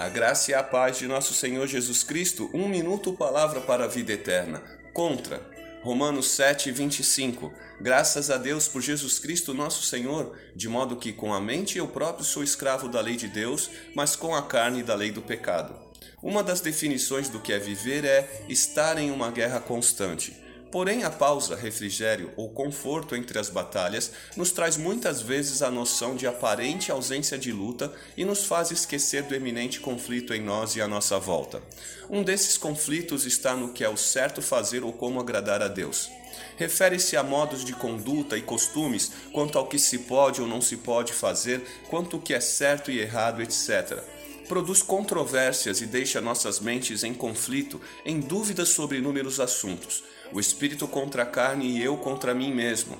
A graça e a paz de nosso Senhor Jesus Cristo, um minuto, palavra para a vida eterna. Contra. Romanos 7, 25. Graças a Deus por Jesus Cristo, nosso Senhor, de modo que com a mente eu próprio sou escravo da lei de Deus, mas com a carne da lei do pecado. Uma das definições do que é viver é estar em uma guerra constante. Porém, a pausa, refrigério ou conforto entre as batalhas nos traz muitas vezes a noção de aparente ausência de luta e nos faz esquecer do eminente conflito em nós e à nossa volta. Um desses conflitos está no que é o certo fazer ou como agradar a Deus. Refere-se a modos de conduta e costumes quanto ao que se pode ou não se pode fazer, quanto o que é certo e errado, etc produz controvérsias e deixa nossas mentes em conflito, em dúvidas sobre inúmeros assuntos. O espírito contra a carne e eu contra mim mesmo.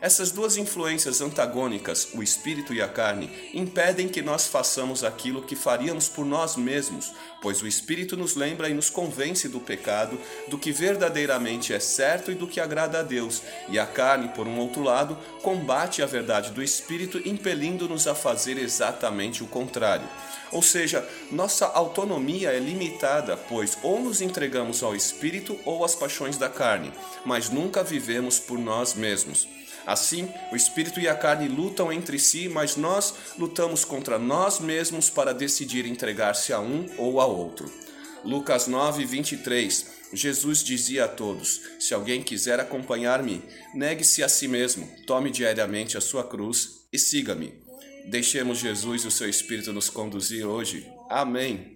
Essas duas influências antagônicas, o espírito e a carne, impedem que nós façamos aquilo que faríamos por nós mesmos, pois o espírito nos lembra e nos convence do pecado, do que verdadeiramente é certo e do que agrada a Deus, e a carne, por um outro lado, combate a verdade do espírito, impelindo-nos a fazer exatamente o contrário. Ou seja, nossa autonomia é limitada, pois ou nos entregamos ao espírito ou às paixões da carne, mas nunca vivemos por nós mesmos. Assim, o espírito e a carne lutam entre si, mas nós lutamos contra nós mesmos para decidir entregar-se a um ou a outro. Lucas 9, 23 Jesus dizia a todos: Se alguém quiser acompanhar-me, negue-se a si mesmo, tome diariamente a sua cruz e siga-me. Deixemos Jesus e o seu Espírito nos conduzir hoje. Amém.